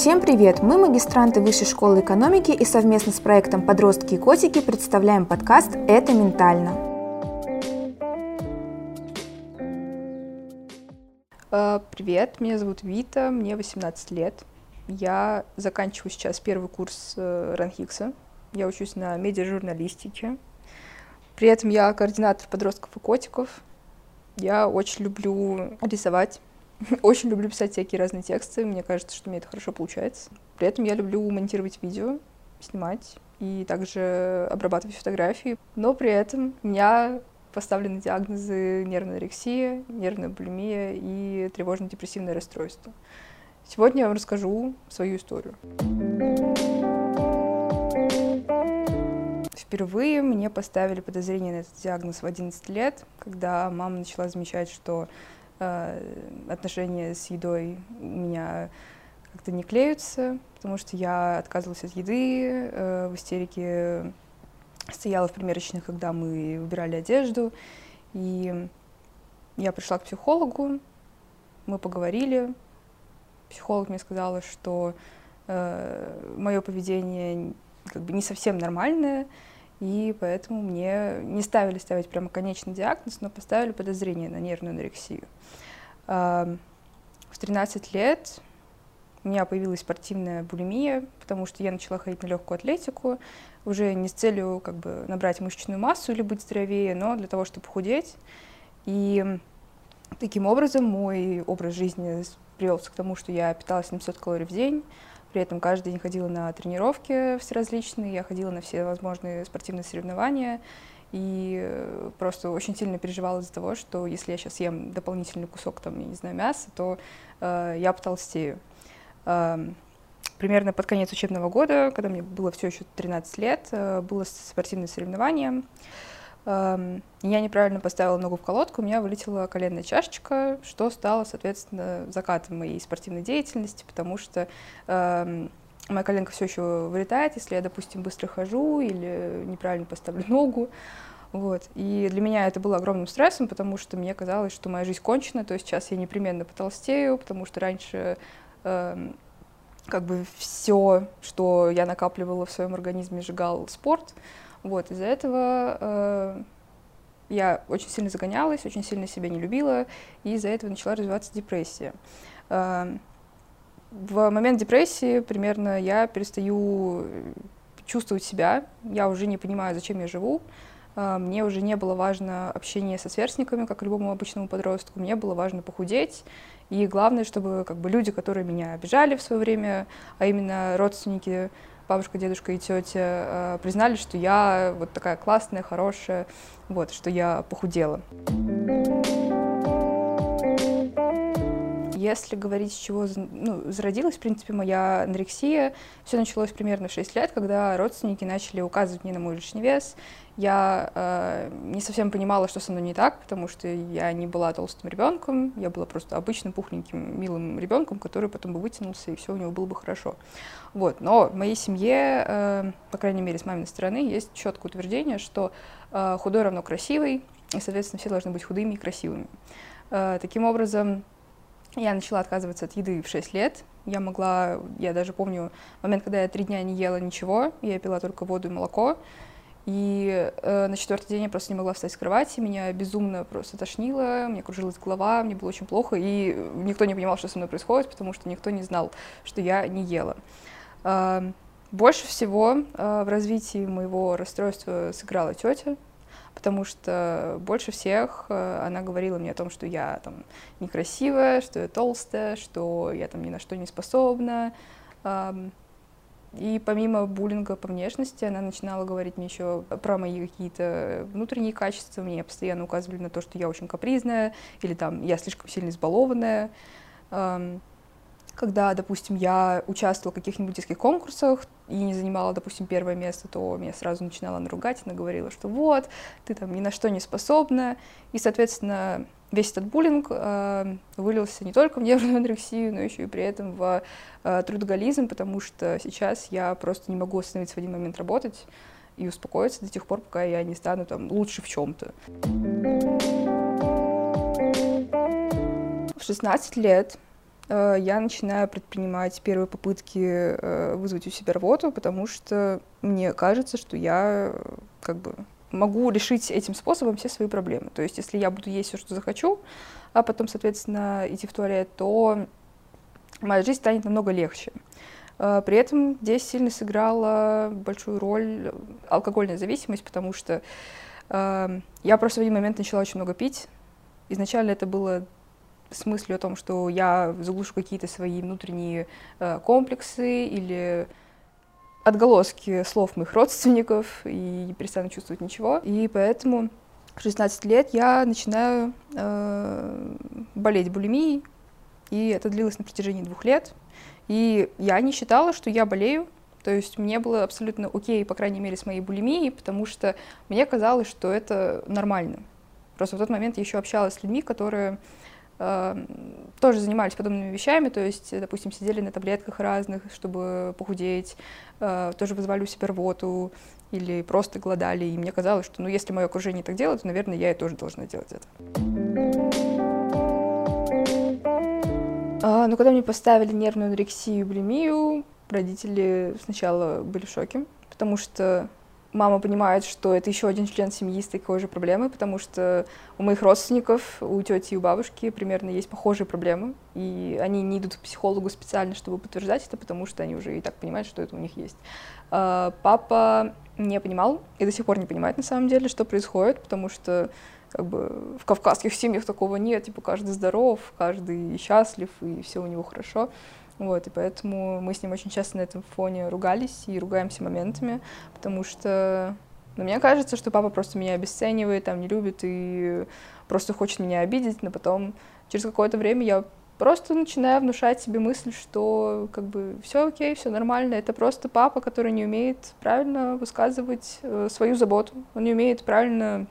Всем привет! Мы магистранты Высшей школы экономики и совместно с проектом «Подростки и котики» представляем подкаст «Это ментально». Э, привет, меня зовут Вита, мне 18 лет. Я заканчиваю сейчас первый курс э, Ранхикса. Я учусь на медиажурналистике. При этом я координатор подростков и котиков. Я очень люблю рисовать Очень люблю писать всякие разные тексты, мне кажется, что мне это хорошо получается. При этом я люблю монтировать видео, снимать и также обрабатывать фотографии. Но при этом у меня поставлены диагнозы нервная анорексия, нервная булимия и тревожно-депрессивное расстройство. Сегодня я вам расскажу свою историю. Впервые мне поставили подозрение на этот диагноз в 11 лет, когда мама начала замечать, что отношения с едой у меня как-то не клеются, потому что я отказывалась от еды, э, в истерике стояла в примерочных, когда мы выбирали одежду, и я пришла к психологу, мы поговорили, психолог мне сказала, что э, мое поведение как бы не совсем нормальное, и поэтому мне не ставили ставить прямо конечный диагноз, но поставили подозрение на нервную анорексию. В 13 лет у меня появилась спортивная булимия, потому что я начала ходить на легкую атлетику, уже не с целью как бы набрать мышечную массу или быть здоровее, но для того, чтобы похудеть. И таким образом мой образ жизни привелся к тому, что я питалась 700 калорий в день, при этом каждый день ходила на тренировки все различные, я ходила на все возможные спортивные соревнования, и э, просто очень сильно переживала из-за того, что если я сейчас ем дополнительный кусок, там, я не знаю, мяса, то э, я потолстею. Э, примерно под конец учебного года, когда мне было все еще 13 лет, э, было спортивное соревнование, я неправильно поставила ногу в колодку, у меня вылетела коленная чашечка, что стало, соответственно, закатом моей спортивной деятельности, потому что э, моя коленка все еще вылетает, если я, допустим, быстро хожу или неправильно поставлю ногу. Вот. И для меня это было огромным стрессом, потому что мне казалось, что моя жизнь кончена, то есть сейчас я непременно потолстею, потому что раньше э, как бы все, что я накапливала в своем организме, сжигал спорт. Вот, из-за этого э, я очень сильно загонялась, очень сильно себя не любила, и из-за этого начала развиваться депрессия. Э, в момент депрессии примерно я перестаю чувствовать себя, я уже не понимаю, зачем я живу, э, мне уже не было важно общение со сверстниками, как любому обычному подростку, мне было важно похудеть, и главное, чтобы как бы люди, которые меня обижали в свое время, а именно родственники, бабушка, дедушка и тетя э, признали, что я вот такая классная, хорошая, вот, что я похудела. Если говорить, с чего ну, зародилась, в принципе, моя анорексия, все началось примерно в 6 лет, когда родственники начали указывать мне на мой лишний вес. Я э, не совсем понимала, что со мной не так, потому что я не была толстым ребенком, я была просто обычным пухленьким, милым ребенком, который потом бы вытянулся, и все у него было бы хорошо. Вот. Но в моей семье, э, по крайней мере, с маминой стороны, есть четкое утверждение, что э, худой равно красивый, и, соответственно, все должны быть худыми и красивыми. Э, таким образом, я начала отказываться от еды в 6 лет. Я могла, я даже помню момент, когда я три дня не ела ничего, я пила только воду и молоко. И э, на четвертый день я просто не могла встать с кровати, меня безумно просто тошнило, мне кружилась голова, мне было очень плохо, и никто не понимал, что со мной происходит, потому что никто не знал, что я не ела. Э, больше всего э, в развитии моего расстройства сыграла тетя, потому что больше всех э, она говорила мне о том, что я там некрасивая, что я толстая, что я там ни на что не способна. И помимо буллинга по внешности, она начинала говорить мне еще про мои какие-то внутренние качества. Мне постоянно указывали на то, что я очень капризная, или там я слишком сильно избалованная когда, допустим, я участвовала в каких-нибудь детских конкурсах и не занимала, допустим, первое место, то меня сразу начинала наругать, она говорила, что вот, ты там ни на что не способна. И, соответственно, весь этот буллинг э, вылился не только в нервную анорексию, но еще и при этом в э, трудоголизм, потому что сейчас я просто не могу остановиться в один момент работать и успокоиться до тех пор, пока я не стану там лучше в чем-то. В 16 лет я начинаю предпринимать первые попытки э, вызвать у себя рвоту, потому что мне кажется, что я как бы могу решить этим способом все свои проблемы. То есть, если я буду есть все, что захочу, а потом, соответственно, идти в туалет, то моя жизнь станет намного легче. Э, при этом здесь сильно сыграла большую роль алкогольная зависимость, потому что э, я просто в один момент начала очень много пить. Изначально это было с мыслью о том, что я заглушу какие-то свои внутренние э, комплексы или отголоски слов моих родственников и не перестану чувствовать ничего. И поэтому в 16 лет я начинаю э, болеть булимией, и это длилось на протяжении двух лет. И я не считала, что я болею, то есть мне было абсолютно окей, по крайней мере, с моей булимией, потому что мне казалось, что это нормально. Просто в тот момент я еще общалась с людьми, которые тоже занимались подобными вещами, то есть, допустим, сидели на таблетках разных, чтобы похудеть, э, тоже вызывали у себя рвоту или просто голодали, и мне казалось, что, ну, если мое окружение так делает, то, наверное, я и тоже должна делать это. А, ну, когда мне поставили нервную анорексию и булимию, родители сначала были в шоке, потому что мама понимает, что это еще один член семьи с такой же проблемой, потому что у моих родственников, у тети и у бабушки примерно есть похожие проблемы, и они не идут к психологу специально, чтобы подтверждать это, потому что они уже и так понимают, что это у них есть. А, папа не понимал и до сих пор не понимает на самом деле, что происходит, потому что как бы в кавказских семьях такого нет, типа каждый здоров, каждый счастлив, и все у него хорошо. Вот, и поэтому мы с ним очень часто на этом фоне ругались и ругаемся моментами, потому что, ну, мне кажется, что папа просто меня обесценивает, там, не любит и просто хочет меня обидеть, но потом через какое-то время я просто начинаю внушать себе мысль, что как бы все окей, все нормально, это просто папа, который не умеет правильно высказывать э, свою заботу, он не умеет правильно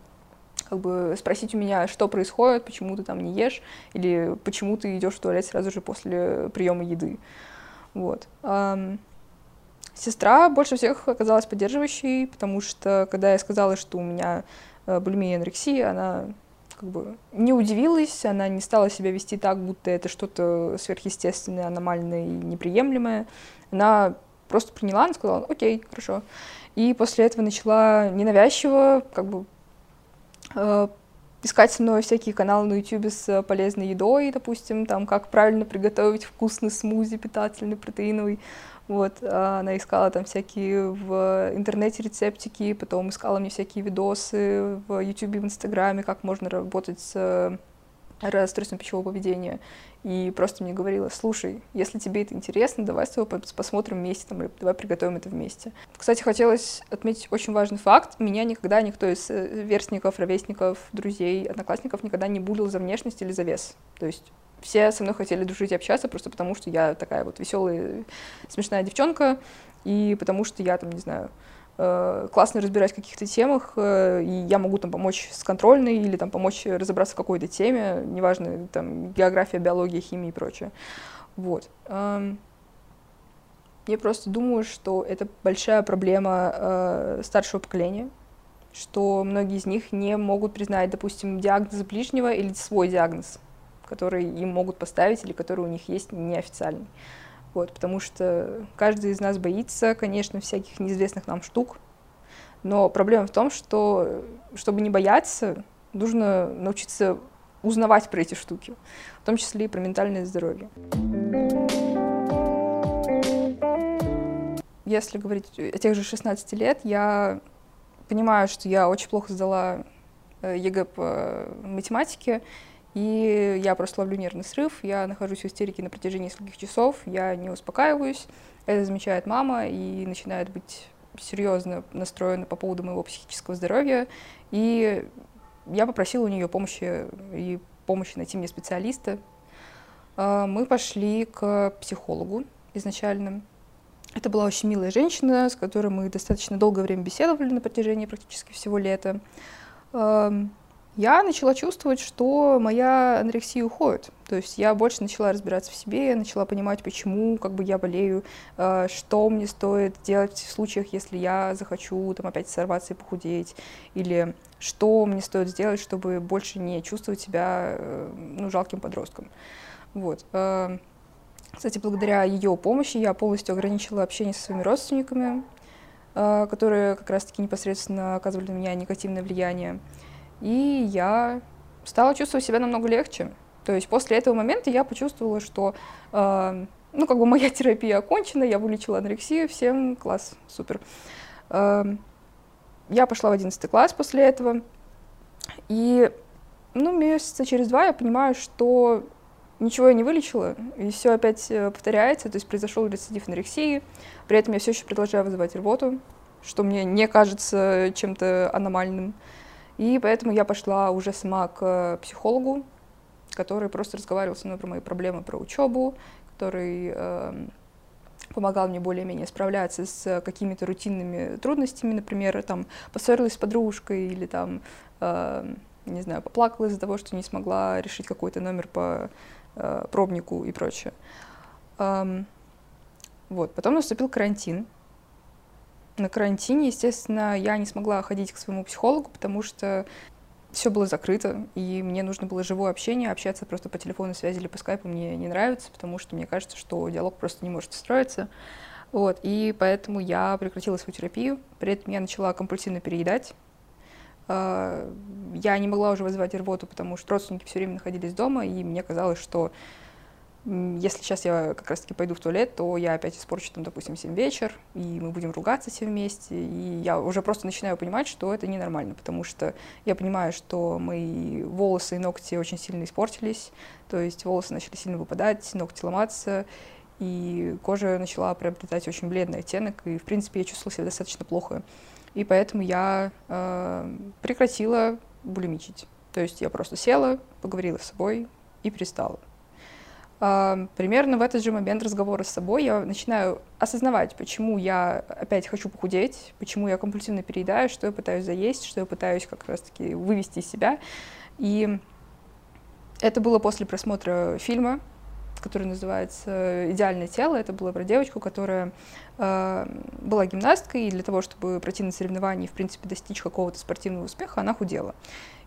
как бы спросить у меня, что происходит, почему ты там не ешь, или почему ты идешь в туалет сразу же после приема еды. Вот. Сестра больше всех оказалась поддерживающей, потому что когда я сказала, что у меня э, булимия и анорексия, она как бы не удивилась, она не стала себя вести так, будто это что-то сверхъестественное, аномальное и неприемлемое. Она просто приняла, она сказала, окей, хорошо. И после этого начала ненавязчиво как бы искать со мной всякие каналы на YouTube с э, полезной едой, допустим, там, как правильно приготовить вкусный смузи питательный, протеиновый. Вот, а она искала там всякие в интернете рецептики, потом искала мне всякие видосы в YouTube и в Инстаграме, как можно работать с расстройством пищевого поведения и просто мне говорила, слушай, если тебе это интересно, давай с тобой посмотрим вместе, там, или давай приготовим это вместе. Кстати, хотелось отметить очень важный факт. Меня никогда никто из э, верстников, ровесников, друзей, одноклассников никогда не булил за внешность или за вес. То есть все со мной хотели дружить и общаться просто потому, что я такая вот веселая, смешная девчонка, и потому что я там, не знаю, классно разбираюсь в каких-то темах, э, и я могу там помочь с контрольной или там помочь разобраться в какой-то теме, неважно, там, география, биология, химия и прочее. Вот. Эм, я просто думаю, что это большая проблема э, старшего поколения, что многие из них не могут признать, допустим, диагноз ближнего или свой диагноз, который им могут поставить или который у них есть неофициальный. Вот, потому что каждый из нас боится, конечно, всяких неизвестных нам штук. Но проблема в том, что чтобы не бояться, нужно научиться узнавать про эти штуки, в том числе и про ментальное здоровье. Если говорить о тех же 16 лет, я понимаю, что я очень плохо сдала э, ЕГЭ по математике, и я просто ловлю нервный срыв, я нахожусь в истерике на протяжении нескольких часов, я не успокаиваюсь, это замечает мама и начинает быть серьезно настроена по поводу моего психического здоровья, и я попросила у нее помощи и помощи найти мне специалиста. А, мы пошли к психологу изначально. Это была очень милая женщина, с которой мы достаточно долгое время беседовали на протяжении практически всего лета я начала чувствовать, что моя анорексия уходит. То есть я больше начала разбираться в себе, я начала понимать, почему как бы я болею, э, что мне стоит делать в случаях, если я захочу там опять сорваться и похудеть, или что мне стоит сделать, чтобы больше не чувствовать себя э, ну, жалким подростком. Вот. Э, Кстати, благодаря ее помощи я полностью ограничила общение со своими родственниками, э, которые как раз-таки непосредственно оказывали на меня негативное влияние. И я стала чувствовать себя намного легче. То есть после этого момента я почувствовала, что э, ну, как бы моя терапия окончена, я вылечила анорексию, всем класс, супер. Э, я пошла в 11 класс после этого, и ну, месяца через два я понимаю, что ничего я не вылечила, и все опять э, повторяется, то есть произошел рецидив анорексии, при этом я все еще продолжаю вызывать рвоту, что мне не кажется чем-то аномальным. И поэтому я пошла уже сама к психологу, который просто разговаривал со мной про мои проблемы, про учебу, который э, помогал мне более-менее справляться с какими-то рутинными трудностями, например, там поссорилась с подружкой или там, э, не знаю, поплакала из-за того, что не смогла решить какой-то номер по э, пробнику и прочее. Эм, вот. Потом наступил карантин. На карантине, естественно, я не смогла ходить к своему психологу, потому что все было закрыто, и мне нужно было живое общение, общаться просто по телефону связи или по скайпу мне не нравится, потому что мне кажется, что диалог просто не может строиться. Вот, и поэтому я прекратила свою терапию, при этом я начала компульсивно переедать, а, я не могла уже вызывать рвоту, потому что родственники все время находились дома, и мне казалось, что если сейчас я как раз-таки пойду в туалет, то я опять испорчу там, допустим, 7 вечер, и мы будем ругаться все вместе, и я уже просто начинаю понимать, что это ненормально, потому что я понимаю, что мои волосы и ногти очень сильно испортились, то есть волосы начали сильно выпадать, ногти ломаться, и кожа начала приобретать очень бледный оттенок, и, в принципе, я чувствовала себя достаточно плохо и поэтому я э, прекратила булимичить. То есть я просто села, поговорила с собой и перестала. Примерно в этот же момент разговора с собой я начинаю осознавать, почему я опять хочу похудеть, почему я компульсивно переедаю, что я пытаюсь заесть, что я пытаюсь как раз-таки вывести из себя. И это было после просмотра фильма который называется «Идеальное тело». Это было про девочку, которая э, была гимнасткой, и для того, чтобы пройти на соревнования и, в принципе, достичь какого-то спортивного успеха, она худела.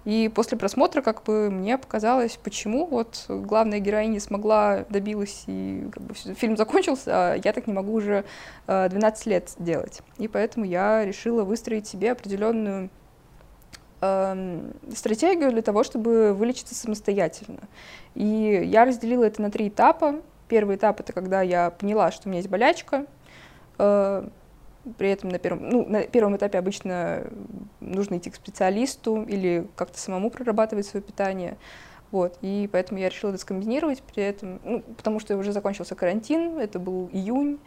И после просмотра как бы мне показалось, почему вот главная героиня смогла, добилась, и как бы фильм закончился, а я так не могу уже э, 12 лет делать. И поэтому я решила выстроить себе определенную Эм, стратегию для того, чтобы вылечиться самостоятельно. И я разделила это на три этапа. Первый этап это когда я поняла, что у меня есть болячка. При этом на первом, ну, на первом этапе обычно нужно идти к специалисту или как-то самому прорабатывать свое питание. Вот, и поэтому я решила это скомбинировать при этом, ну, потому что уже закончился карантин, это был июнь,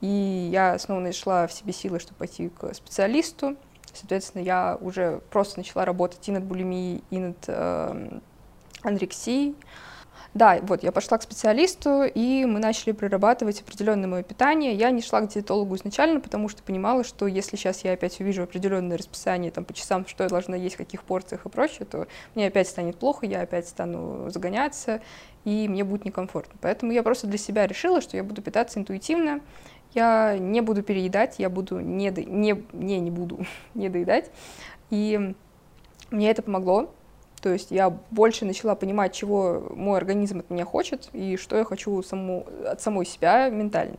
и я снова нашла в себе силы, чтобы пойти к специалисту. Соответственно, я уже просто начала работать и над булимией, и над э, анорексией. Да, вот, я пошла к специалисту, и мы начали прорабатывать определенное мое питание. Я не шла к диетологу изначально, потому что понимала, что если сейчас я опять увижу определенное расписание там, по часам, что я должна есть, в каких порциях и прочее, то мне опять станет плохо, я опять стану загоняться, и мне будет некомфортно. Поэтому я просто для себя решила, что я буду питаться интуитивно, я не буду переедать, я буду не, до... не, не, не буду не доедать. И мне это помогло. То есть я больше начала понимать, чего мой организм от меня хочет и что я хочу саму, от самой себя ментально.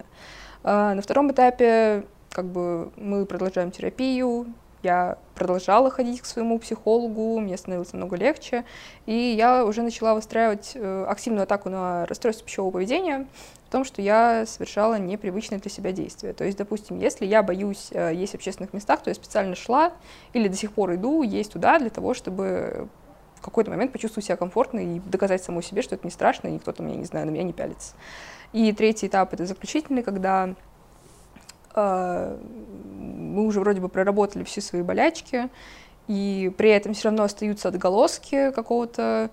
А на втором этапе как бы мы продолжаем терапию, я продолжала ходить к своему психологу, мне становилось намного легче, и я уже начала выстраивать э, активную атаку на расстройство пищевого поведения, том, что я совершала непривычные для себя действия. То есть, допустим, если я боюсь э, есть в общественных местах, то я специально шла или до сих пор иду есть туда для того, чтобы в какой-то момент почувствовать себя комфортно и доказать самой себе, что это не страшно, и никто там, я не знаю, на меня не пялится. И третий этап — это заключительный, когда э, мы уже вроде бы проработали все свои болячки, и при этом все равно остаются отголоски какого-то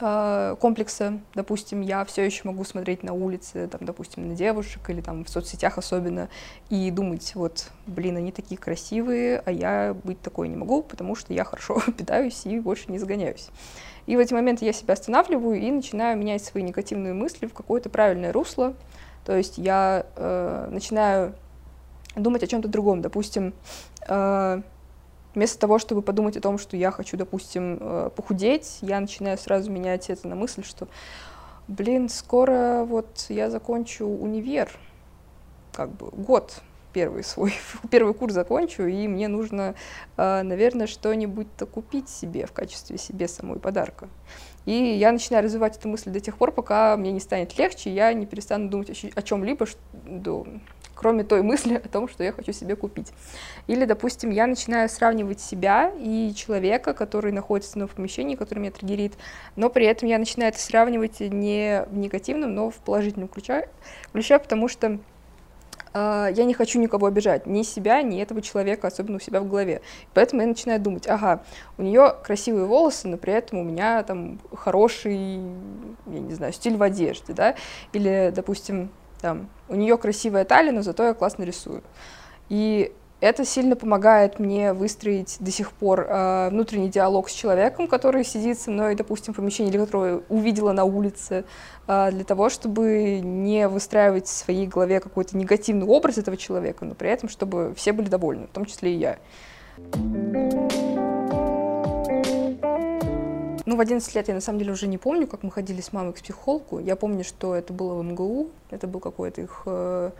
а, комплекса, допустим, я все еще могу смотреть на улице, там, допустим, на девушек или там в соцсетях особенно, и думать, вот, блин, они такие красивые, а я быть такой не могу, потому что я хорошо питаюсь и больше не загоняюсь. И в эти моменты я себя останавливаю и начинаю менять свои негативные мысли в какое-то правильное русло. То есть я э, начинаю думать о чем-то другом. Допустим, э, Вместо того, чтобы подумать о том, что я хочу, допустим, э, похудеть, я начинаю сразу менять это на мысль, что блин, скоро вот я закончу универ, как бы год первый свой, первый курс закончу, и мне нужно, а, наверное, что-нибудь-то купить себе в качестве себе самой подарка. И я начинаю развивать эту мысль до тех пор, пока мне не станет легче, я не перестану думать о чем-либо, кроме той мысли о том, что я хочу себе купить. Или, допустим, я начинаю сравнивать себя и человека, который находится в помещении, который меня триггерит, но при этом я начинаю это сравнивать не в негативном, но в положительном ключе, ключе потому что Uh, я не хочу никого обижать, ни себя, ни этого человека, особенно у себя в голове. Поэтому я начинаю думать, ага, у нее красивые волосы, но при этом у меня там хороший, я не знаю, стиль в одежде, да, или, допустим, там, у нее красивая талия, но зато я классно рисую. И это сильно помогает мне выстроить до сих пор э, внутренний диалог с человеком, который сидит со мной, допустим, в помещении, или которого увидела на улице, э, для того, чтобы не выстраивать в своей голове какой-то негативный образ этого человека, но при этом, чтобы все были довольны, в том числе и я. Ну, в 11 лет я на самом деле уже не помню, как мы ходили с мамой к психологу. Я помню, что это было в МГУ, это был какой-то их, э,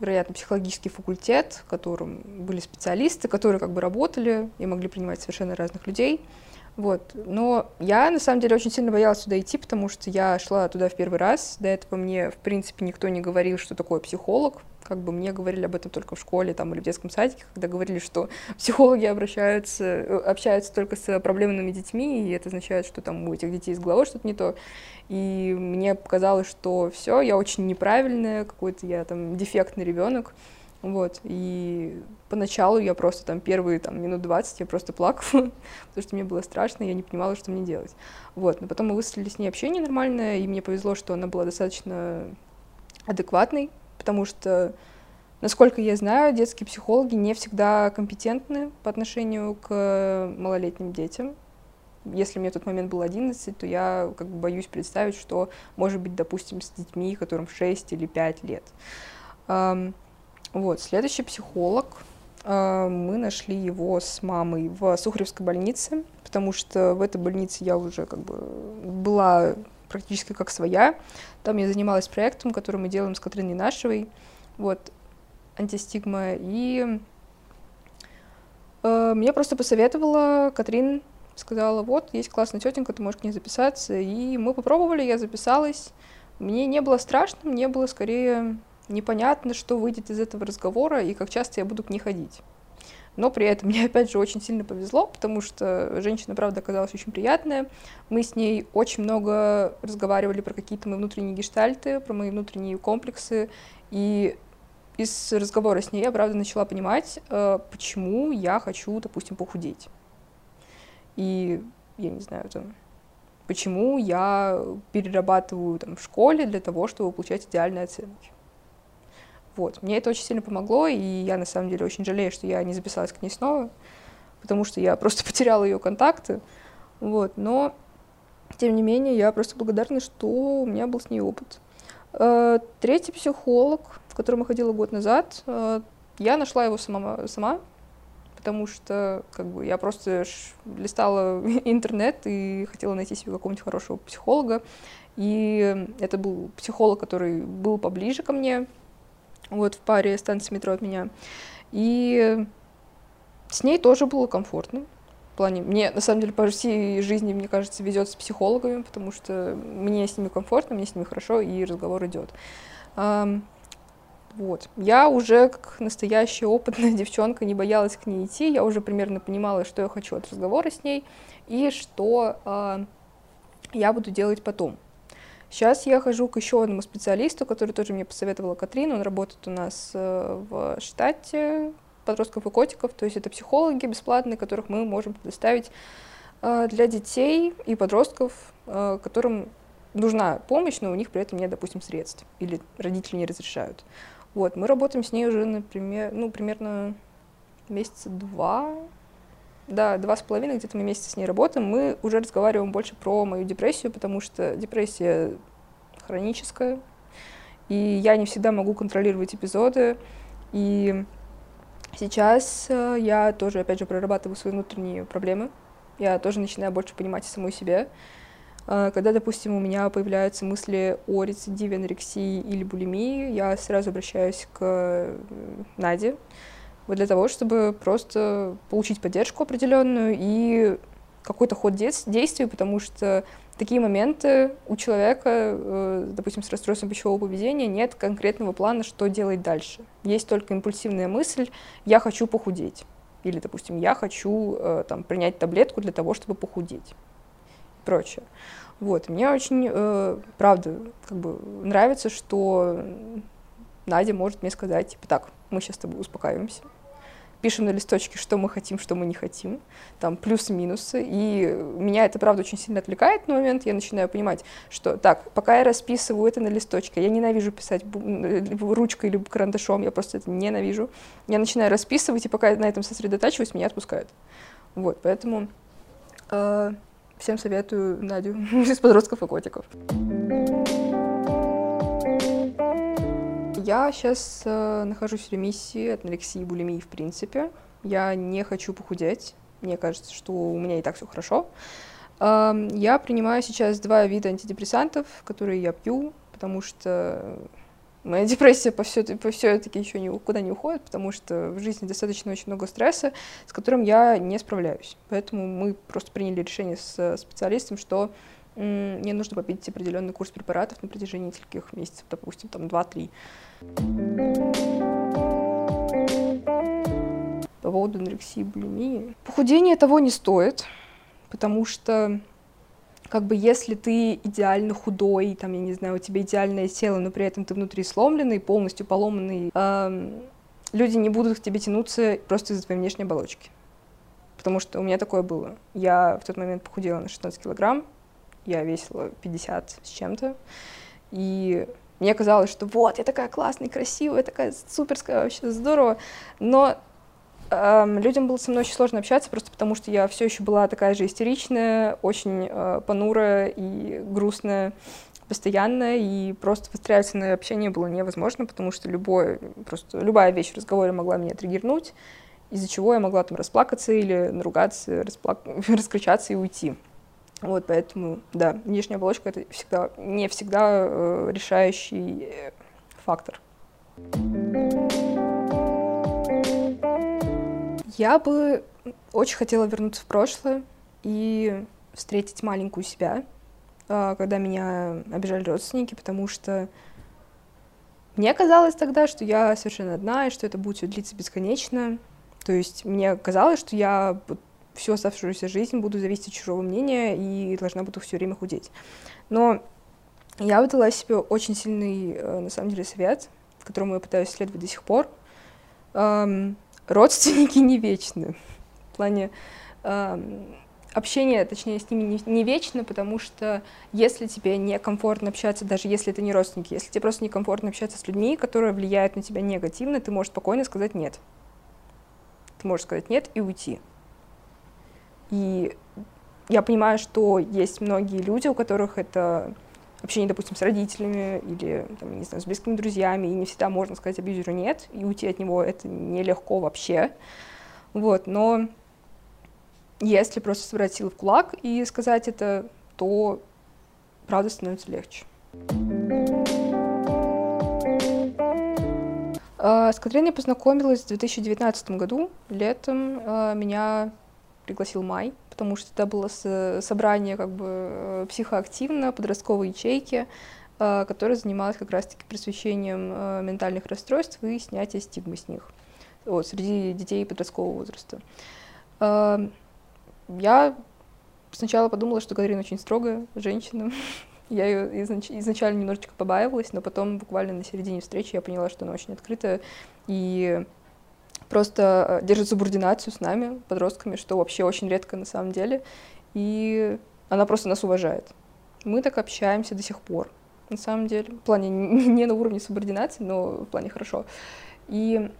вероятно, психологический факультет, в котором были специалисты, которые как бы работали и могли принимать совершенно разных людей. Вот. Но я, на самом деле, очень сильно боялась туда идти, потому что я шла туда в первый раз. До этого мне, в принципе, никто не говорил, что такое психолог как бы мне говорили об этом только в школе там, или в детском садике, когда говорили, что психологи обращаются, э, общаются только с проблемными детьми, и это означает, что там у этих детей с головой что-то не то. И мне показалось, что все, я очень неправильная, какой-то я там дефектный ребенок. Вот, и поначалу я просто там первые там минут 20 я просто плакала, потому что мне было страшно, я не понимала, что мне делать. Вот, но потом мы выстроили с ней общение нормальное, и мне повезло, что она была достаточно адекватной, потому что, насколько я знаю, детские психологи не всегда компетентны по отношению к малолетним детям. Если мне в тот момент было 11, то я как бы боюсь представить, что может быть, допустим, с детьми, которым 6 или 5 лет. Вот, следующий психолог. Мы нашли его с мамой в Сухаревской больнице, потому что в этой больнице я уже как бы была практически как своя. Там я занималась проектом, который мы делаем с Катриной Нашевой, вот, антистигма, и э, мне просто посоветовала Катрин, сказала, вот, есть классная тетенька, ты можешь к ней записаться, и мы попробовали, я записалась, мне не было страшно, мне было скорее непонятно, что выйдет из этого разговора и как часто я буду к ней ходить. Но при этом мне, опять же, очень сильно повезло, потому что женщина, правда, оказалась очень приятная. Мы с ней очень много разговаривали про какие-то мои внутренние гештальты, про мои внутренние комплексы. И из разговора с ней я, правда, начала понимать, э, почему я хочу, допустим, похудеть. И, я не знаю, там, почему я перерабатываю там, в школе для того, чтобы получать идеальные оценки. Вот. Мне это очень сильно помогло, и я на самом деле очень жалею, что я не записалась к ней снова, потому что я просто потеряла ее контакты. Вот. Но, тем не менее, я просто благодарна, что у меня был с ней опыт. Э, третий психолог, в котором я ходила год назад, э, я нашла его сама, сама потому что как бы, я просто листала интернет и хотела найти себе какого-нибудь хорошего психолога. И это был психолог, который был поближе ко мне, вот в паре станций метро от меня. И с ней тоже было комфортно. В плане, мне, на самом деле, по всей жизни, мне кажется, везет с психологами, потому что мне с ними комфортно, мне с ними хорошо, и разговор идет. Вот. Я уже, как настоящая опытная девчонка, не боялась к ней идти. Я уже примерно понимала, что я хочу от разговора с ней и что э, я буду делать потом. Сейчас я хожу к еще одному специалисту, который тоже мне посоветовала Катрин. Он работает у нас э, в штате подростков и котиков. То есть это психологи бесплатные, которых мы можем предоставить э, для детей и подростков, э, которым нужна помощь, но у них при этом нет, допустим, средств. Или родители не разрешают. Вот, мы работаем с ней уже, например, ну, примерно месяца два, да, два с половиной где-то мы месяца с ней работаем, мы уже разговариваем больше про мою депрессию, потому что депрессия хроническая, и я не всегда могу контролировать эпизоды, и сейчас э, я тоже, опять же, прорабатываю свои внутренние проблемы, я тоже начинаю больше понимать саму себя, А, когда, допустим, у меня появляются мысли о рецидиве анорексии или булимии, я сразу обращаюсь к э, Наде, вот для того, чтобы просто получить поддержку определенную и какой-то ход действий, потому что такие моменты у человека, э, допустим, с расстройством пищевого поведения, нет конкретного плана, что делать дальше. Есть только импульсивная мысль «я хочу похудеть» или, допустим, «я хочу э, там, принять таблетку для того, чтобы похудеть» и прочее. Вот, мне очень, э, правда, как бы нравится, что Надя может мне сказать, типа, так, мы сейчас с тобой успокаиваемся, пишем на листочке, что мы хотим, что мы не хотим, там плюсы-минусы, и меня это, правда, очень сильно отвлекает на момент, я начинаю понимать, что так, пока я расписываю это на листочке, я ненавижу писать ручкой или карандашом, я просто это ненавижу, я начинаю расписывать, и пока я на этом сосредотачиваюсь, меня отпускают. Вот, поэтому э, всем советую Надю из подростков и котиков. Я сейчас э, нахожусь в ремиссии от анорексии и булимии в принципе. Я не хочу похудеть. Мне кажется, что у меня и так все хорошо. Э, я принимаю сейчас два вида антидепрессантов, которые я пью, потому что моя депрессия по все, по все таки еще никуда не уходит, потому что в жизни достаточно очень много стресса, с которым я не справляюсь. Поэтому мы просто приняли решение с специалистом, что мне нужно попить определенный курс препаратов на протяжении нескольких месяцев, допустим, там 2-3. По поводу анорексии и булимии. Похудение того не стоит, потому что как бы если ты идеально худой, там, я не знаю, у тебя идеальное тело, но при этом ты внутри сломленный, полностью поломанный, эм, люди не будут к тебе тянуться просто из-за твоей внешней оболочки. Потому что у меня такое было. Я в тот момент похудела на 16 килограмм, я весила 50 с чем-то, и мне казалось, что вот, я такая классная, красивая, такая суперская, вообще здорово, но эм, людям было со мной очень сложно общаться, просто потому что я все еще была такая же истеричная, очень э, понурая и грустная постоянно, и просто выстраиваться общение было невозможно, потому что любое, просто любая вещь в разговоре могла меня триггернуть, из-за чего я могла там расплакаться или наругаться, расплак... раскричаться и уйти. Вот, поэтому, да, внешняя оболочка — это всегда, не всегда э, решающий э, фактор. Я бы очень хотела вернуться в прошлое и встретить маленькую себя, э, когда меня обижали родственники, потому что мне казалось тогда, что я совершенно одна, и что это будет длиться бесконечно. То есть мне казалось, что я всю оставшуюся жизнь буду зависеть от чужого мнения и должна буду все время худеть. Но я выдала себе очень сильный, э, на самом деле, совет, которому я пытаюсь следовать до сих пор. Эм, родственники не вечны. В плане эм, общение, точнее, с ними не, не вечно, потому что если тебе некомфортно общаться, даже если это не родственники, если тебе просто некомфортно общаться с людьми, которые влияют на тебя негативно, ты можешь спокойно сказать «нет». Ты можешь сказать «нет» и уйти. И я понимаю, что есть многие люди, у которых это общение, допустим, с родителями или, там, не знаю, с близкими друзьями, и не всегда можно сказать абьюзеру «нет», и уйти от него это нелегко вообще. Вот, но если просто собрать силы в кулак и сказать это, то правда становится легче. А, с Катриной познакомилась в 2019 году. Летом а, меня пригласил Май, потому что это было собрание как бы э, психоактивно подростковой ячейки, э, которая занималась как раз-таки просвещением э, ментальных расстройств и снятием стигмы с них вот, среди детей подросткового возраста. Я сначала подумала, что Катрина очень строгая женщина. Я ее изнач... изначально немножечко побаивалась, но потом буквально на середине встречи я поняла, что она очень открытая и просто э, держит субординацию с нами, подростками, что вообще очень редко на самом деле. И она просто нас уважает. Мы так общаемся до сих пор, на самом деле. В плане не на уровне субординации, но в плане хорошо. И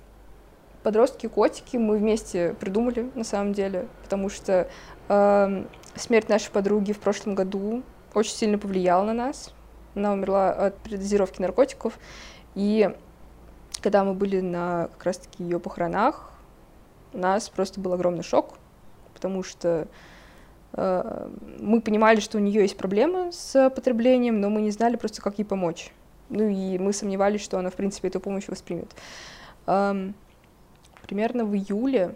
подростки-котики мы вместе придумали, на самом деле, потому что э, смерть нашей подруги в прошлом году очень сильно повлияла на нас. Она умерла от передозировки наркотиков. И когда мы были на как раз-таки ее похоронах, у нас просто был огромный шок, потому что Э, мы понимали, что у нее есть проблемы с потреблением, но мы не знали просто, как ей помочь. Ну и мы сомневались, что она, в принципе, эту помощь воспримет. Эм, примерно в июле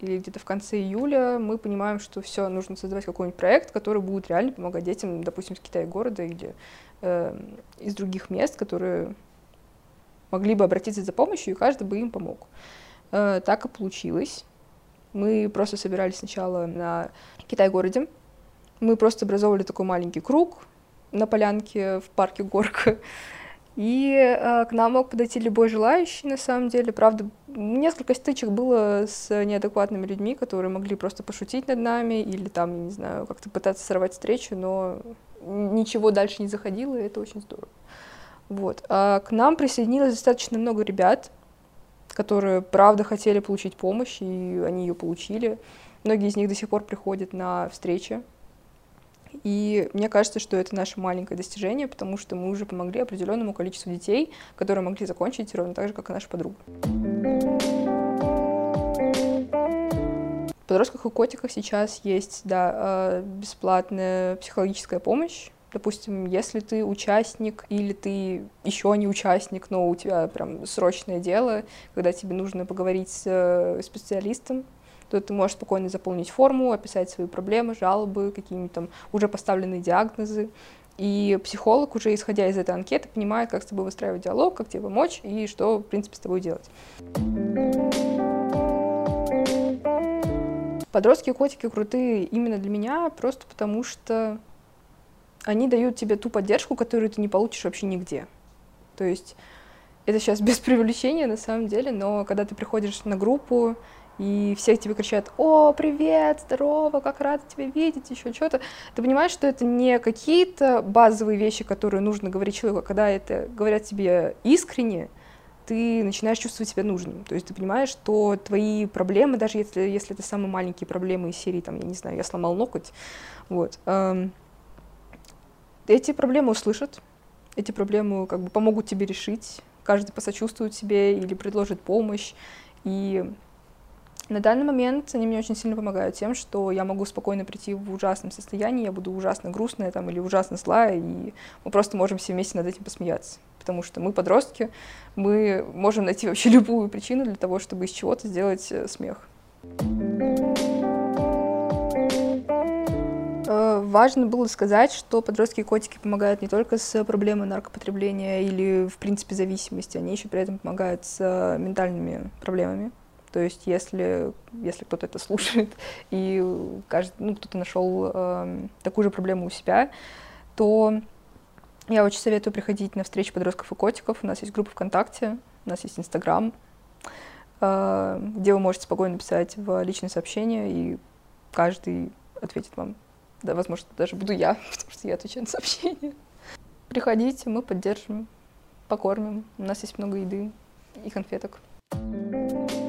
или где-то в конце июля мы понимаем, что все, нужно создавать какой-нибудь проект, который будет реально помогать детям, допустим, из Китая города или э, из других мест, которые могли бы обратиться за помощью, и каждый бы им помог. Э, так и получилось. Мы просто собирались сначала на Китай-городе. Мы просто образовывали такой маленький круг на полянке в парке Горка. И э, к нам мог подойти любой желающий, на самом деле. Правда, несколько стычек было с неадекватными людьми, которые могли просто пошутить над нами или там, не знаю, как-то пытаться сорвать встречу, но ничего дальше не заходило, и это очень здорово. Вот. А к нам присоединилось достаточно много ребят, которые, правда, хотели получить помощь, и они ее получили. Многие из них до сих пор приходят на встречи и мне кажется, что это наше маленькое достижение, потому что мы уже помогли определенному количеству детей, которые могли закончить ровно так же, как и наша подруга. В подростках и котиках сейчас есть да, э, бесплатная психологическая помощь. Допустим, если ты участник или ты еще не участник, но у тебя прям срочное дело, когда тебе нужно поговорить с э, специалистом, то ты можешь спокойно заполнить форму, описать свои проблемы, жалобы, какие-нибудь там уже поставленные диагнозы. И психолог, уже исходя из этой анкеты, понимает, как с тобой выстраивать диалог, как тебе помочь и что, в принципе, с тобой делать. Подростки и котики крутые именно для меня, просто потому что они дают тебе ту поддержку, которую ты не получишь вообще нигде. То есть это сейчас без привлечения на самом деле, но когда ты приходишь на группу, и все тебе кричат, о, привет, здорово, как рада тебя видеть, еще что-то, ты понимаешь, что это не какие-то базовые вещи, которые нужно говорить человеку, а когда это говорят тебе искренне, ты начинаешь чувствовать себя нужным. То есть ты понимаешь, что твои проблемы, даже если, если это самые маленькие проблемы из серии, там, я не знаю, я сломал ноготь, вот, эм, эти проблемы услышат, эти проблемы как бы помогут тебе решить, каждый посочувствует себе или предложит помощь, и на данный момент они мне очень сильно помогают тем, что я могу спокойно прийти в ужасном состоянии, я буду ужасно грустная там, или ужасно злая, и мы просто можем все вместе над этим посмеяться. Потому что мы подростки, мы можем найти вообще любую причину для того, чтобы из чего-то сделать э, смех. Э, важно было сказать, что подростки и котики помогают не только с проблемой наркопотребления или, в принципе, зависимости, они еще при этом помогают с э, ментальными проблемами. То есть если, если кто-то это слушает и кажется, ну, кто-то нашел э, такую же проблему у себя, то я очень советую приходить на встречи подростков и котиков. У нас есть группа ВКонтакте, у нас есть Инстаграм, э, где вы можете спокойно писать в личные сообщения, и каждый ответит вам. Да, возможно, даже буду я, потому что я отвечаю на сообщения. Приходите, мы поддержим, покормим. У нас есть много еды и конфеток. Thank you.